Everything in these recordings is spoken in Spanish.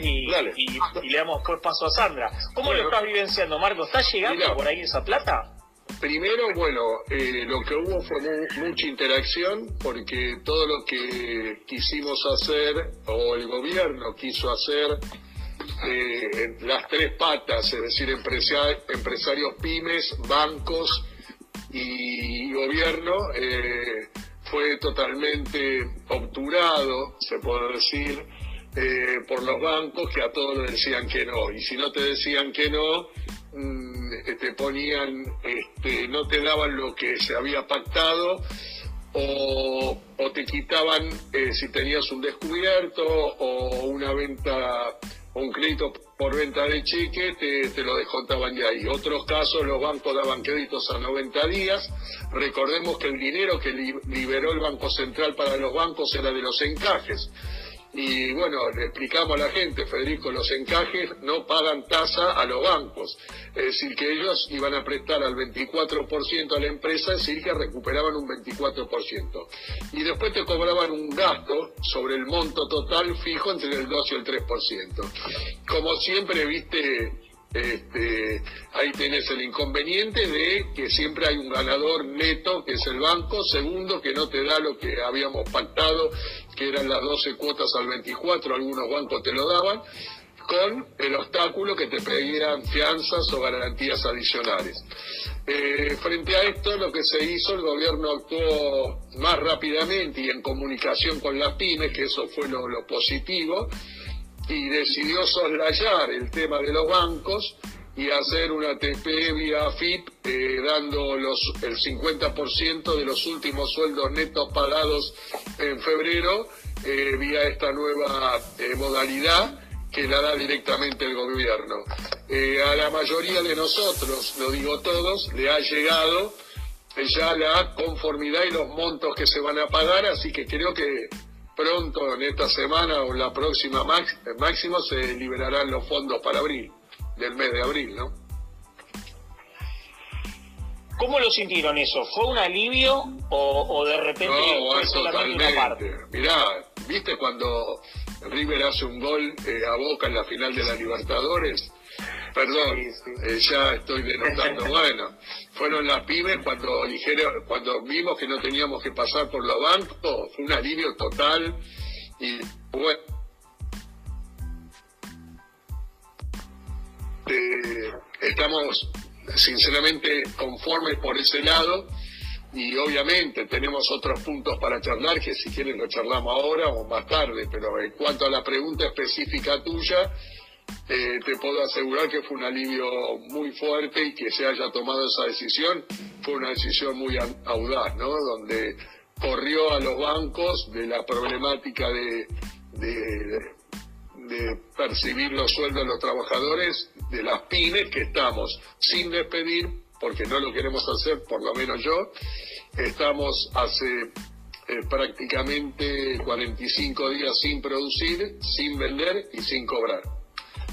y, y, le damos pues paso a Sandra. ¿Cómo lo estás vivenciando, Marcos? ¿Está llegando por ahí esa plata? Primero, bueno, eh, lo que hubo fue mucha interacción porque todo lo que quisimos hacer o el gobierno quiso hacer eh, las tres patas, es decir, empresarios pymes, bancos y gobierno, eh, fue totalmente obturado, se puede decir, eh, por los bancos que a todos le decían que no. Y si no te decían que no, mm, te ponían, este, no te daban lo que se había pactado o, te quitaban eh, si tenías un descubierto o una venta un crédito por venta de cheque, te, lo descontaban de ahí. Otros casos los bancos daban créditos a 90 días. Recordemos que el dinero que liberó el Banco Central para los bancos era de los encajes. Y bueno, le explicamos a la gente, Federico, los encajes no pagan tasa a los bancos. Es decir, que ellos iban a prestar al 24% a la empresa, es decir, que recuperaban un 24%. Y después te cobraban un gasto sobre el monto total fijo entre el 2 y el 3%. Como siempre, viste, este, ahí tenés el inconveniente de que siempre hay un ganador neto, que es el banco, segundo, que no te da lo que habíamos pactado, que eran las 12 cuotas al 24, algunos bancos te lo daban, con el obstáculo que te pedieran fianzas o garantías adicionales. Eh, frente a esto, lo que se hizo, el gobierno actuó más rápidamente y en comunicación con las pymes, que eso fue lo positivo, y decidió soslayar el tema de los bancos y hacer una TP vía FIP eh, dando los, el 50% de los últimos sueldos netos pagados en febrero eh, vía esta nueva eh, modalidad que la da directamente el gobierno. a la mayoría de nosotros, lo digo todos, le ha llegado ya la conformidad y los montos que se van a pagar, así que creo que pronto, en esta semana o la próxima máximo, se liberarán los fondos para abril, del mes de abril, ¿no? ¿Cómo lo sintieron eso? ¿Fue un alivio o, de repente no, fue solamente una parte? Mirá, ¿viste cuando River hace un gol eh, a Boca en la final de la Libertadores? Perdón, eh, ya estoy denotando. bueno, fueron las pymes cuando dijeron, cuando vimos que no teníamos que pasar por los bancos, fue un alivio total y bueno. Eh, estamos sinceramente conformes por ese lado y obviamente tenemos otros puntos para charlar que si quieren lo charlamos ahora o más tarde, pero en cuanto a la pregunta específica tuya, eh, te puedo asegurar que fue un alivio muy fuerte y que se haya tomado esa decisión fue una decisión muy audaz, ¿no? Donde corrió a los bancos de la problemática de, de, percibir los sueldos de los trabajadores de las pymes que estamos sin despedir, porque no lo queremos hacer, por lo menos yo. Estamos hace eh, prácticamente 45 días sin producir, sin vender y sin cobrar.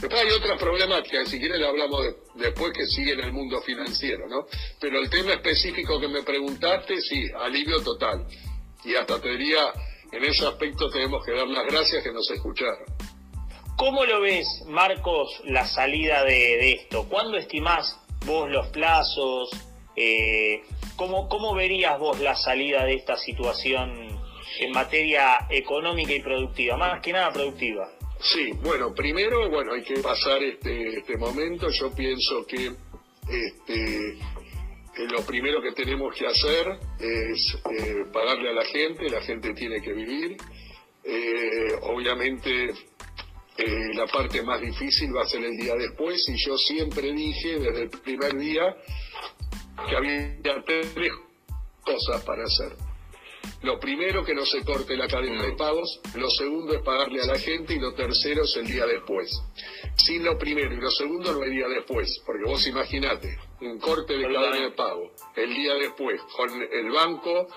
Después hay otras problemáticas, si quieren hablamos después que sigue en el mundo financiero, ¿no? Pero el tema específico que me preguntaste, sí, alivio total. Y hasta te diría, en ese aspecto tenemos que dar las gracias que nos escucharon. ¿Cómo lo ves, Marcos, la salida de, esto? ¿Cuándo estimás vos los plazos? Eh, ¿cómo, ¿Cómo verías vos la salida de esta situación en materia económica y productiva? Más que nada productiva. Sí, bueno, primero, bueno, hay que pasar este, este momento. Yo pienso que este, eh, lo primero que tenemos que hacer es eh, pagarle a la gente, la gente tiene que vivir. Eh, obviamente la parte más difícil va a ser el día después y yo siempre dije desde el primer día que había tres cosas para hacer. Lo primero que no se corte la cadena de pagos, lo segundo es pagarle a la gente y lo tercero es el día después. Sin lo primero y lo segundo no hay día después, porque vos imaginate, un corte de cadena de pago, el día después, con el banco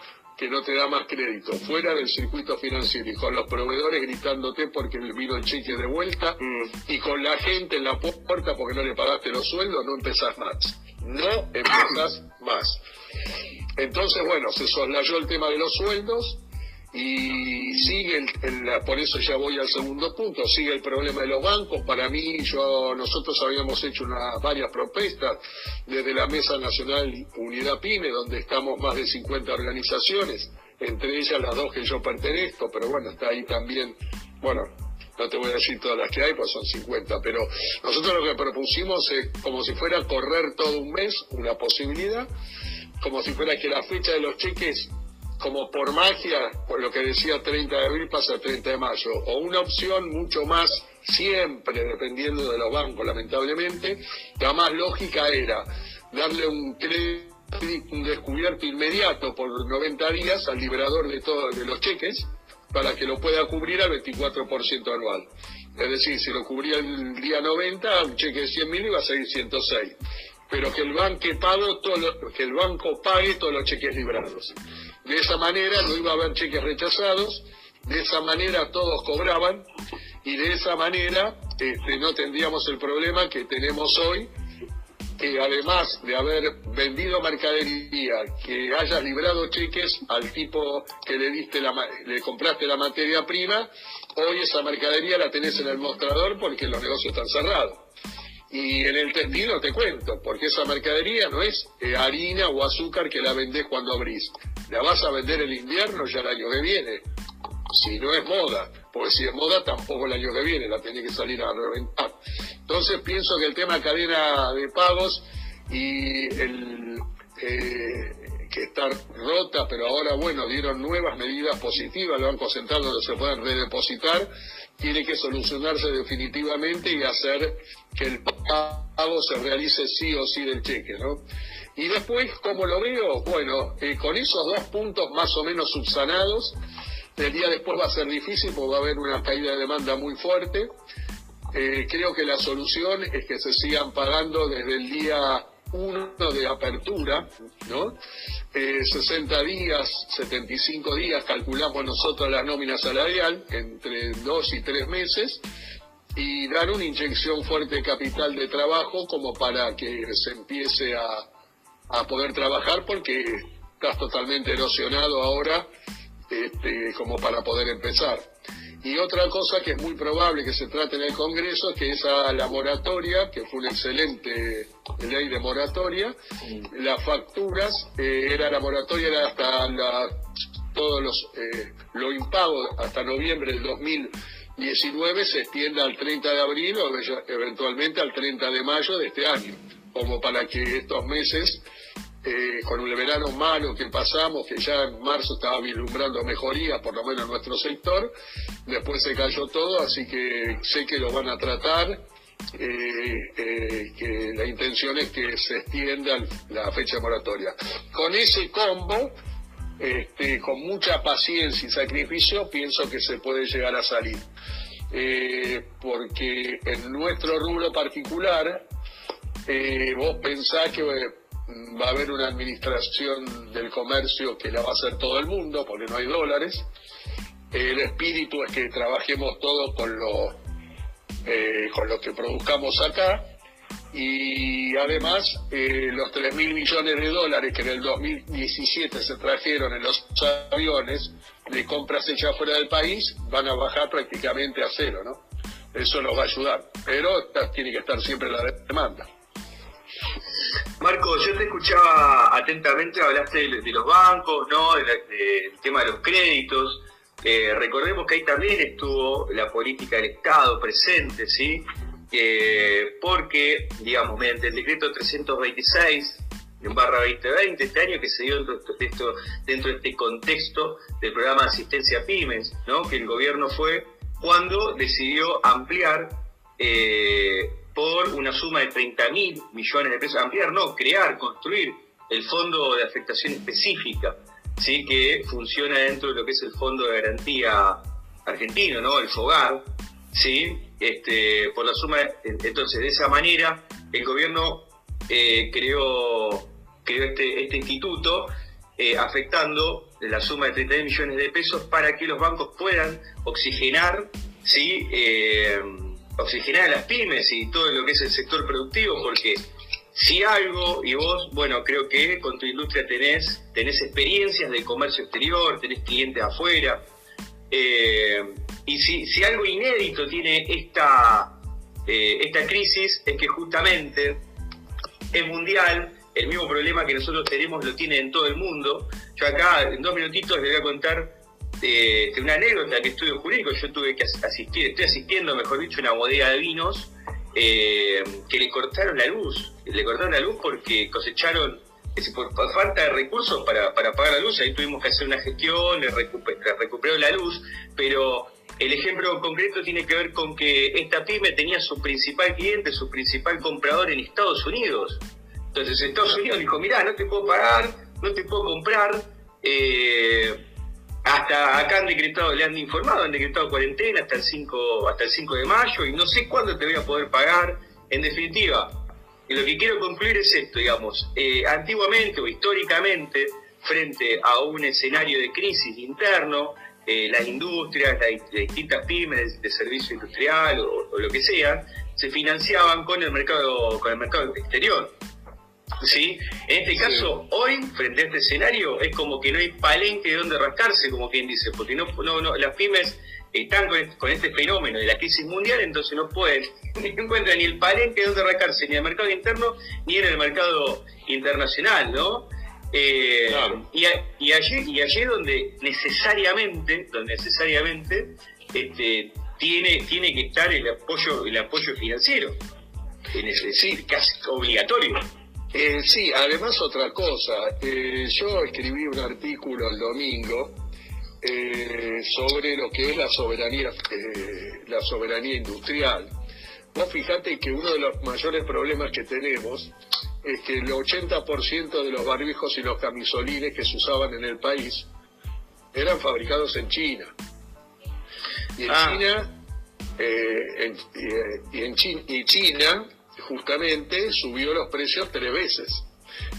que no te da más crédito, fuera del circuito financiero y con los proveedores gritándote porque vino el cheque de vuelta mm. y con la gente en la puerta porque no le pagaste los sueldos, no empezás más. No empezás más. Entonces, bueno, se soslayó el tema de los sueldos y sigue el, por eso ya voy al segundo punto sigue el problema de los bancos para mí yo nosotros habíamos hecho una, varias propuestas desde la mesa nacional unidad pyme donde estamos más de 50 organizaciones entre ellas las dos que yo pertenezco pero bueno está ahí también bueno no te voy a decir todas las que hay, pues son 50, pero nosotros lo que propusimos es como si fuera correr todo un mes, una posibilidad, como si fuera que la fecha de los cheques como por magia, por lo que decía 30 de abril pasa 30 de mayo, o una opción mucho más siempre dependiendo de los bancos, lamentablemente, la más lógica era darle un crédito, un descubierto inmediato por 90 días al liberador de todos de los cheques para que lo pueda cubrir al 24% anual. Es decir, si lo cubría el día 90, un cheque de 100 mil iba a salir 106 pero que el banco pague, todo que el banco pague todos los cheques librados. De esa manera no iba a haber cheques rechazados, de esa manera todos cobraban y de esa manera este, no tendríamos el problema que tenemos hoy, que además de haber vendido mercadería, que hayas librado cheques al tipo que le diste la, le compraste la materia prima, hoy esa mercadería la tenés en el mostrador porque los negocios están cerrados. Y en el textil te cuento, porque esa mercadería no es harina o azúcar que la vendés cuando abrís. La vas a vender el invierno ya el año que viene. Si no es moda, porque si es moda tampoco el año que viene, la tiene que salir a reventar. Entonces pienso que el tema cadena de pagos y el eh, que está rota, pero ahora bueno, dieron nuevas medidas positivas al Banco Central donde se pueden redepositar, tiene que solucionarse definitivamente y hacer que el pago se realice sí o sí del cheque, ¿no? Y después, como lo veo, bueno, eh, con esos dos puntos más o menos subsanados, el día después va a ser difícil porque va a haber una caída de demanda muy fuerte. Eh, creo que la solución es que se sigan pagando desde el día 1 de apertura, ¿no? 60 eh, días, 75 días, calculamos nosotros la nómina salarial, entre 2 y 3 meses, y dar una inyección fuerte de capital de trabajo como para que se empiece a, a poder trabajar porque estás totalmente erosionado ahora este, como para poder empezar. Y otra cosa que es muy probable que se trate en el Congreso es que esa la moratoria, que fue una excelente ley de moratoria, las facturas, eh, era la moratoria era hasta la, todos los eh, lo impago hasta noviembre del 2000 19 se extienda al 30 de abril o eventualmente al 30 de mayo de este año, como para que estos meses, eh, con el verano malo que pasamos, que ya en marzo estaba vislumbrando mejoría, por lo menos en nuestro sector, después se cayó todo, así que sé que lo van a tratar. Eh, eh, que la intención es que se extienda la fecha moratoria. Con ese combo, este, con mucha paciencia y sacrificio, pienso que se puede llegar a salir. Porque en nuestro rubro particular, vos pensás que va a haber una administración del comercio que la va a hacer todo el mundo, porque no hay dólares. El espíritu es que trabajemos todos con lo, con lo que produzcamos acá y además eh, los 3 mil millones de dólares que en el 2017 se trajeron en los aviones de compras hechas fuera del país van a bajar prácticamente a cero, ¿no? Eso nos va a ayudar, pero tiene que estar siempre la demanda. Marco, yo te escuchaba atentamente, hablaste de, los bancos, ¿no? del tema de los créditos. Eh, recordemos que ahí también estuvo la política del Estado presente, ¿sí? porque, digamos, mediante el decreto 326 en barra 2020, este año que se dio dentro, dentro de este contexto del programa de asistencia a pymes, ¿no? que el gobierno fue cuando decidió ampliar eh, una suma de 30 mil millones de pesos, ampliar, no, crear, construir el fondo de afectación específica, ¿sí? que funciona dentro de lo que es el fondo de garantía argentino, ¿no? el FOGAR, ¿sí? este, por la suma. Entonces, de esa manera, el gobierno eh, creó, creó este, este instituto eh, afectando la suma de 30 millones de pesos para que los bancos puedan oxigenar, ¿sí? Eh, oxigenar a las pymes y todo lo que es el sector productivo, porque si algo, y vos, bueno, creo que con tu industria tenés, tenés experiencias de comercio exterior, tenés clientes afuera, eh, y si, si, algo inédito tiene esta, eh, esta crisis es que justamente es mundial, el mismo problema que nosotros tenemos lo tiene en todo el mundo. Yo acá en dos minutitos les voy a contar eh, una anécdota que estudio jurídico. Yo tuve que asistir, estoy asistiendo, mejor dicho, una bodega de vinos eh, que le cortaron la luz. Le cortaron la luz porque cosecharon por, falta de recursos para, para pagar la luz, ahí tuvimos que hacer una gestión, le, recuperó la luz, pero el ejemplo concreto tiene que ver con que esta pyme tenía su principal cliente, su principal comprador en Estados Unidos. Entonces Estados Unidos dijo, mirá, no te puedo pagar, no te puedo comprar. Eh, hasta acá han decretado, le han informado, han decretado cuarentena hasta el 5, hasta el 5 de mayo y no sé cuándo te voy a poder pagar. En definitiva, lo que quiero concluir es esto, digamos, eh, antiguamente o históricamente, frente a un escenario de crisis interno, eh, las industrias, las, distintas pymes de, servicio industrial o, lo que sea, se financiaban con el mercado, con el mercado exterior. ¿Sí? En este caso, hoy, frente a este escenario, es como que no hay palenque de donde rascarse, como quien dice, porque no, no, no las pymes están con este, fenómeno de la crisis mundial, entonces no pueden, ni encuentran ni el palenque de donde rascarse, ni en el mercado interno, ni en el mercado internacional, ¿no? Eh, y, y, allí y allí donde necesariamente donde necesariamente este, tiene tiene que estar el apoyo el apoyo financiero es decir casi obligatorio eh, sí además otra cosa eh, yo escribí un artículo el domingo sobre lo que es la soberanía la soberanía industrial vos fijate que uno de los mayores problemas que tenemos es que el 80% de los barbijos y los camisolines que se usaban en el país eran fabricados en China. Y en ah. China, eh, y, en China, y China justamente subió los precios tres veces.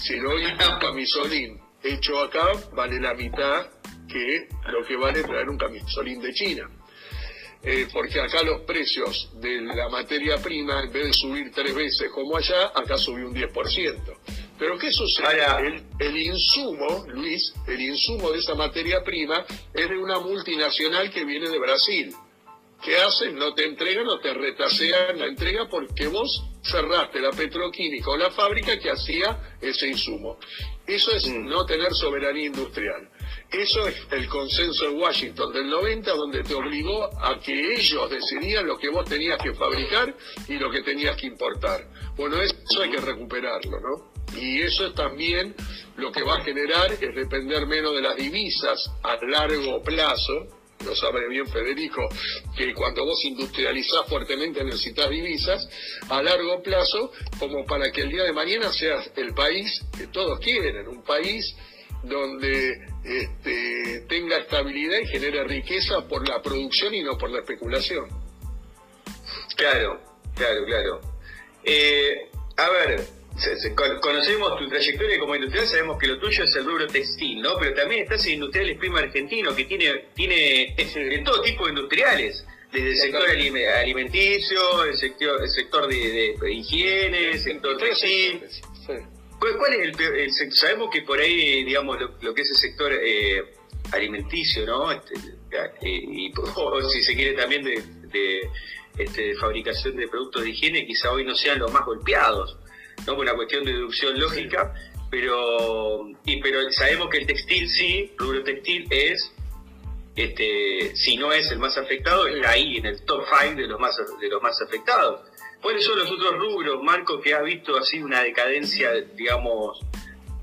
Si no hay un camisolín hecho acá, vale la mitad que lo que vale traer un camisolín de China. Eh, porque acá los precios de la materia prima, en vez de subir tres veces como allá, acá subió un 10%. Pero ¿qué sucede? El, el, insumo, Luis, el insumo de esa materia prima es de una multinacional que viene de Brasil. ¿Qué hacen? No te entregan o te retasean la entrega porque vos cerraste la petroquímica o la fábrica que hacía ese insumo. Eso es mm. no tener soberanía industrial. Eso es el consenso de Washington del 90, donde te obligó a que ellos decidían lo que vos tenías que fabricar y lo que tenías que importar. Bueno, eso hay que recuperarlo, ¿no? Y eso es también lo que va a generar es depender menos de las divisas a largo plazo, lo sabe bien Federico, que cuando vos industrializás fuertemente necesitas divisas, a largo plazo, como para que el día de mañana seas el país que todos quieren, un país donde este, tenga estabilidad y genere riqueza por la producción y no por la especulación. Claro, claro, claro. Eh, a ver, conocemos tu trayectoria como industrial, sabemos que lo tuyo es el rubro textil, ¿no? Pero también estás en Industriales Prima Argentino, que tiene, tiene de todo tipo de industriales, desde el sector alimenticio, el sector, el sector de, higiene, el sector textil. ¿Cuál, es el, Sabemos que por ahí, digamos, lo, que es el sector eh, alimenticio, ¿no? Este, eh, y si se quiere también de, este, fabricación de productos de higiene, quizá hoy no sean los más golpeados, ¿no? Una cuestión de deducción lógica, pero, y, pero sabemos que el textil sí, rubro textil es este, si no es el más afectado, está ahí en el top 5 de los más de los más afectados. ¿Cuáles son los otros rubros, Marco, que ha visto así una decadencia, digamos,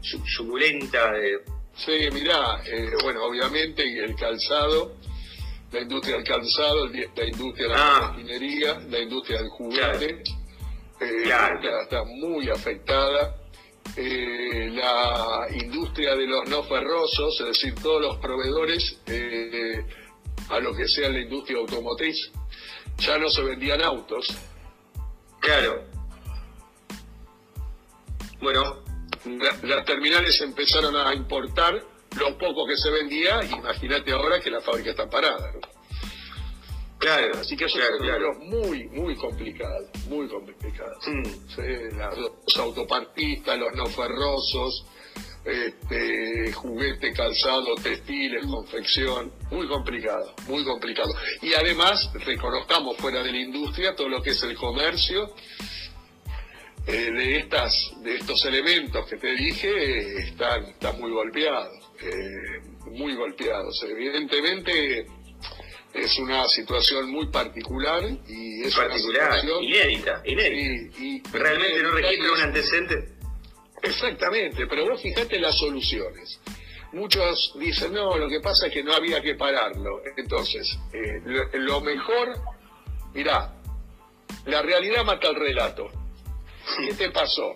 suculenta? De... Sí, mirá, eh, bueno, obviamente el calzado, la industria del calzado, la industria de la ah. la industria del juguete, claro. Eh, está muy afectada. Eh, la industria de los no ferrosos, es decir, todos los proveedores a lo que sea la industria automotriz, ya no se vendían autos, Claro. Bueno. las terminales empezaron a importar lo poco que se vendía, imagínate ahora que la fábrica está parada. Claro, así que son claro, muy, muy complicados, muy complicados. Mm. los autopartistas, los no ferrosos, este, juguete, calzado, textiles, confección, muy complicado, muy complicado. Y además, reconozcamos fuera de la industria todo lo que es el comercio, eh, de estas de estos elementos que te dije están, están muy golpeados, eh, muy golpeados. Evidentemente es una situación muy particular y es particular, inédita, inédita. Y, Realmente no registra un antecedente. Exactamente, pero vos fijate las soluciones. Muchos dicen, no, lo que pasa es que no había que pararlo. Entonces, eh, lo, mejor, mirá, la realidad mata el relato. ¿Qué te pasó?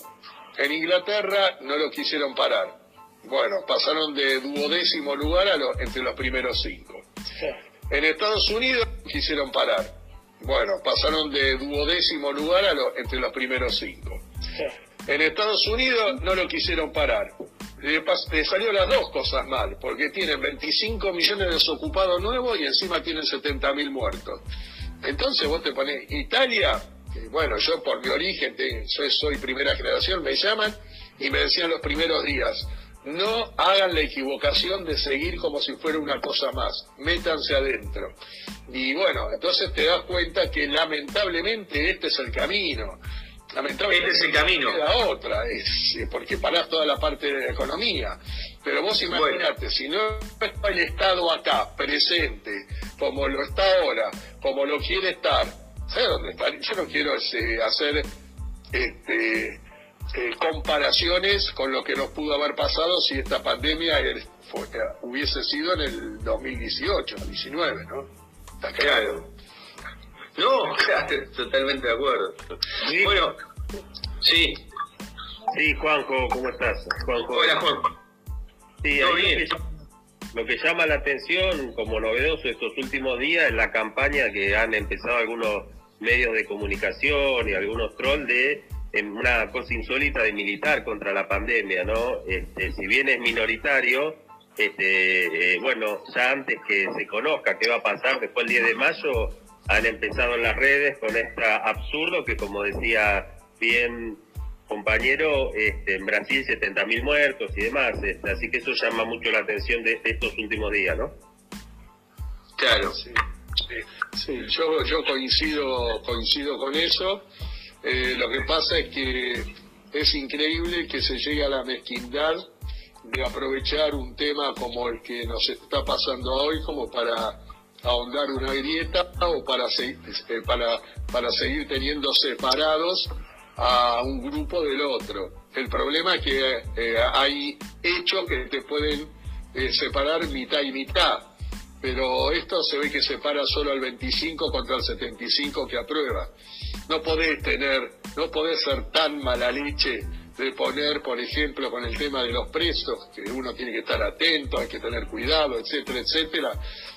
En Inglaterra no lo quisieron parar. Bueno, pasaron de duodécimo lugar a entre los primeros cinco. En Estados Unidos quisieron parar. Bueno, pasaron de duodécimo lugar a entre los primeros cinco. En Estados Unidos no lo quisieron parar. Le, salió las dos cosas mal, porque tienen 25 millones de desocupados nuevos y encima tienen 70 mil muertos. Entonces vos te pones Italia, bueno, yo por mi origen, soy primera generación, me llaman y me decían los primeros días, no hagan la equivocación de seguir como si fuera una cosa más, métanse adentro. Y bueno, entonces te das cuenta que lamentablemente este es el camino. Lamentablemente este es el camino. La otra, es porque parás toda la parte de la economía. Pero vos imaginate, si no está el Estado acá, presente, como lo está ahora, como lo quiere estar, ¿sabes dónde está? Yo no quiero este, hacer este, eh, comparaciones con lo que nos pudo haber pasado si esta pandemia hubiese sido en el 2018, 19, ¿no? Está claro. No, totalmente de acuerdo. Bueno, sí. Sí, Juanjo, ¿cómo estás? Juanjo. Hola, Juanjo. Sí, bien? Lo, que, llama la atención como novedoso estos últimos días es la campaña que han empezado algunos medios de comunicación y algunos trolls de una cosa insólita de militar contra la pandemia, ¿no? Este, si bien es minoritario, este, eh, bueno, ya antes que se conozca qué va a pasar después del 10 de mayo, han empezado en las redes con este absurdo que, como decía bien compañero, este, en Brasil 70.000 muertos y demás, este, así que eso llama mucho la atención de, estos últimos días, ¿no? Claro, sí, sí, yo, yo coincido, coincido con eso. Eh, lo que pasa es que es increíble que se llegue a la mezquindad de aprovechar un tema como el que nos está pasando hoy como para ahondar una grieta o para, eh, para, para seguir teniendo separados a un grupo del otro. El problema es que eh, hay hechos que te pueden separar mitad y mitad, pero esto se ve que separa solo al 25 contra el 75 que aprueba no podés tener, no podés ser tan mala leche de poner, por ejemplo, con el tema de los presos, que uno tiene que estar atento, hay que tener cuidado, etcétera, etcétera,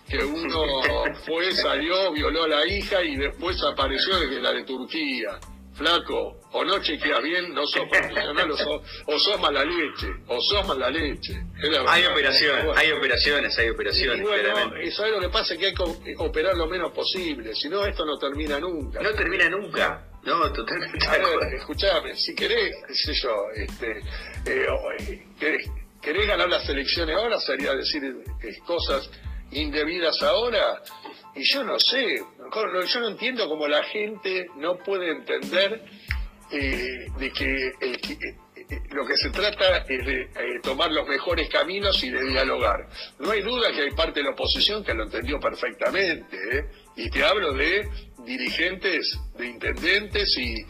que uno fue, salió, violó a la hija y después apareció desde la de Turquía. Flaco, o no chequeas bien, no sos profesional, o sos, o sos mala leche, o sos mala leche. Hay operaciones, hay operaciones, hay operaciones, y bueno, Y sabes lo que pasa es que hay que operar lo menos posible, si no esto no termina nunca. No termina nunca. No, totalmente. escuchame, si querés, qué sé yo, este, eh, eh, querés, ganar las elecciones ahora, sería decir eh, cosas indebidas ahora, y yo no sé, yo no entiendo cómo la gente no puede entender eh, de que, eh, eh, lo que se trata es de tomar los mejores caminos y de dialogar. No hay duda que hay parte de la oposición que lo entendió perfectamente, y te hablo de dirigentes, de intendentes y,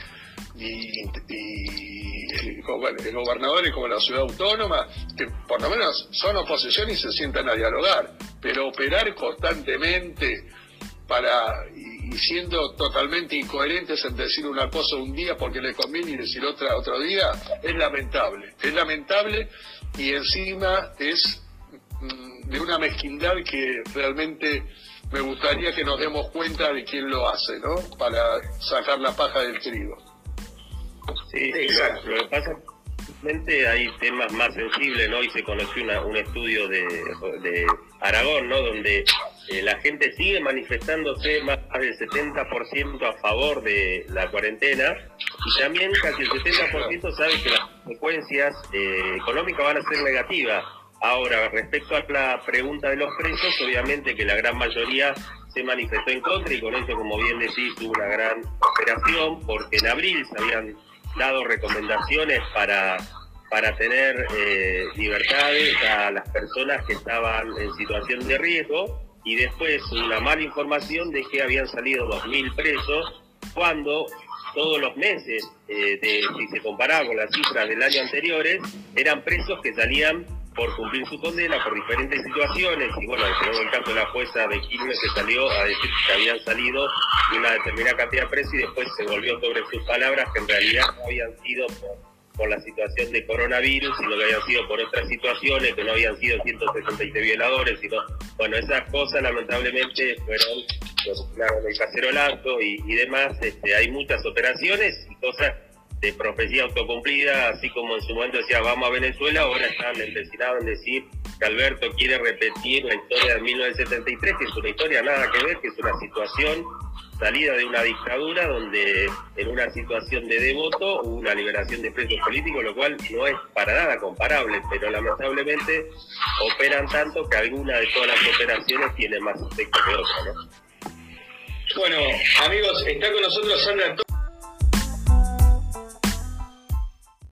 gobernadores como la ciudad autónoma, que por lo menos son oposición y se sientan a dialogar, pero operar constantemente para y siendo totalmente incoherentes en decir una cosa un día porque le conviene y decir otra otro día es lamentable es lamentable y encima es mm, de una mezquindad que realmente me gustaría que nos demos cuenta de quién lo hace no para sacar la paja del trigo sí exacto lo que pasa hay temas más sensibles, ¿no? Hoy se conoció un estudio de, Aragón, ¿no? Donde eh, la gente sigue manifestándose más del 70% a favor de la cuarentena y también casi el 70% sabe que las consecuencias eh, económicas van a ser negativas. Ahora, respecto a la pregunta de los precios, obviamente que la gran mayoría se manifestó en contra y con eso, como bien decís, hubo una gran operación porque en abril se habían dado recomendaciones para, para tener eh, libertades a las personas que estaban en situación de riesgo y después una mala información de que habían salido 2.000 presos cuando todos los meses, eh, si se comparaba con las cifras del año anteriores, eran presos que salían por cumplir su condena por diferentes situaciones. Y bueno, tenemos el caso de la jueza de Quilmes que salió a decir que habían salido una determinada cantidad de presos y después se volvió sobre sus palabras que en realidad no habían sido por, la situación de coronavirus, sino que habían sido por otras situaciones, que no habían sido 166 violadores, sino, bueno, esas cosas lamentablemente fueron claro, el y, y demás, este, hay muchas operaciones y cosas de profecía autocumplida, así como en su momento decía vamos a Venezuela, ahora están empecinados en decir que Alberto quiere repetir la historia de 1973, que es una historia nada que ver, que es una situación salida de una dictadura donde en una situación de devoto hubo una liberación de presos políticos, lo cual no es para nada comparable, pero lamentablemente operan tanto que alguna de todas las operaciones tiene más efecto que otra, ¿no? Bueno, amigos, está con nosotros Sandra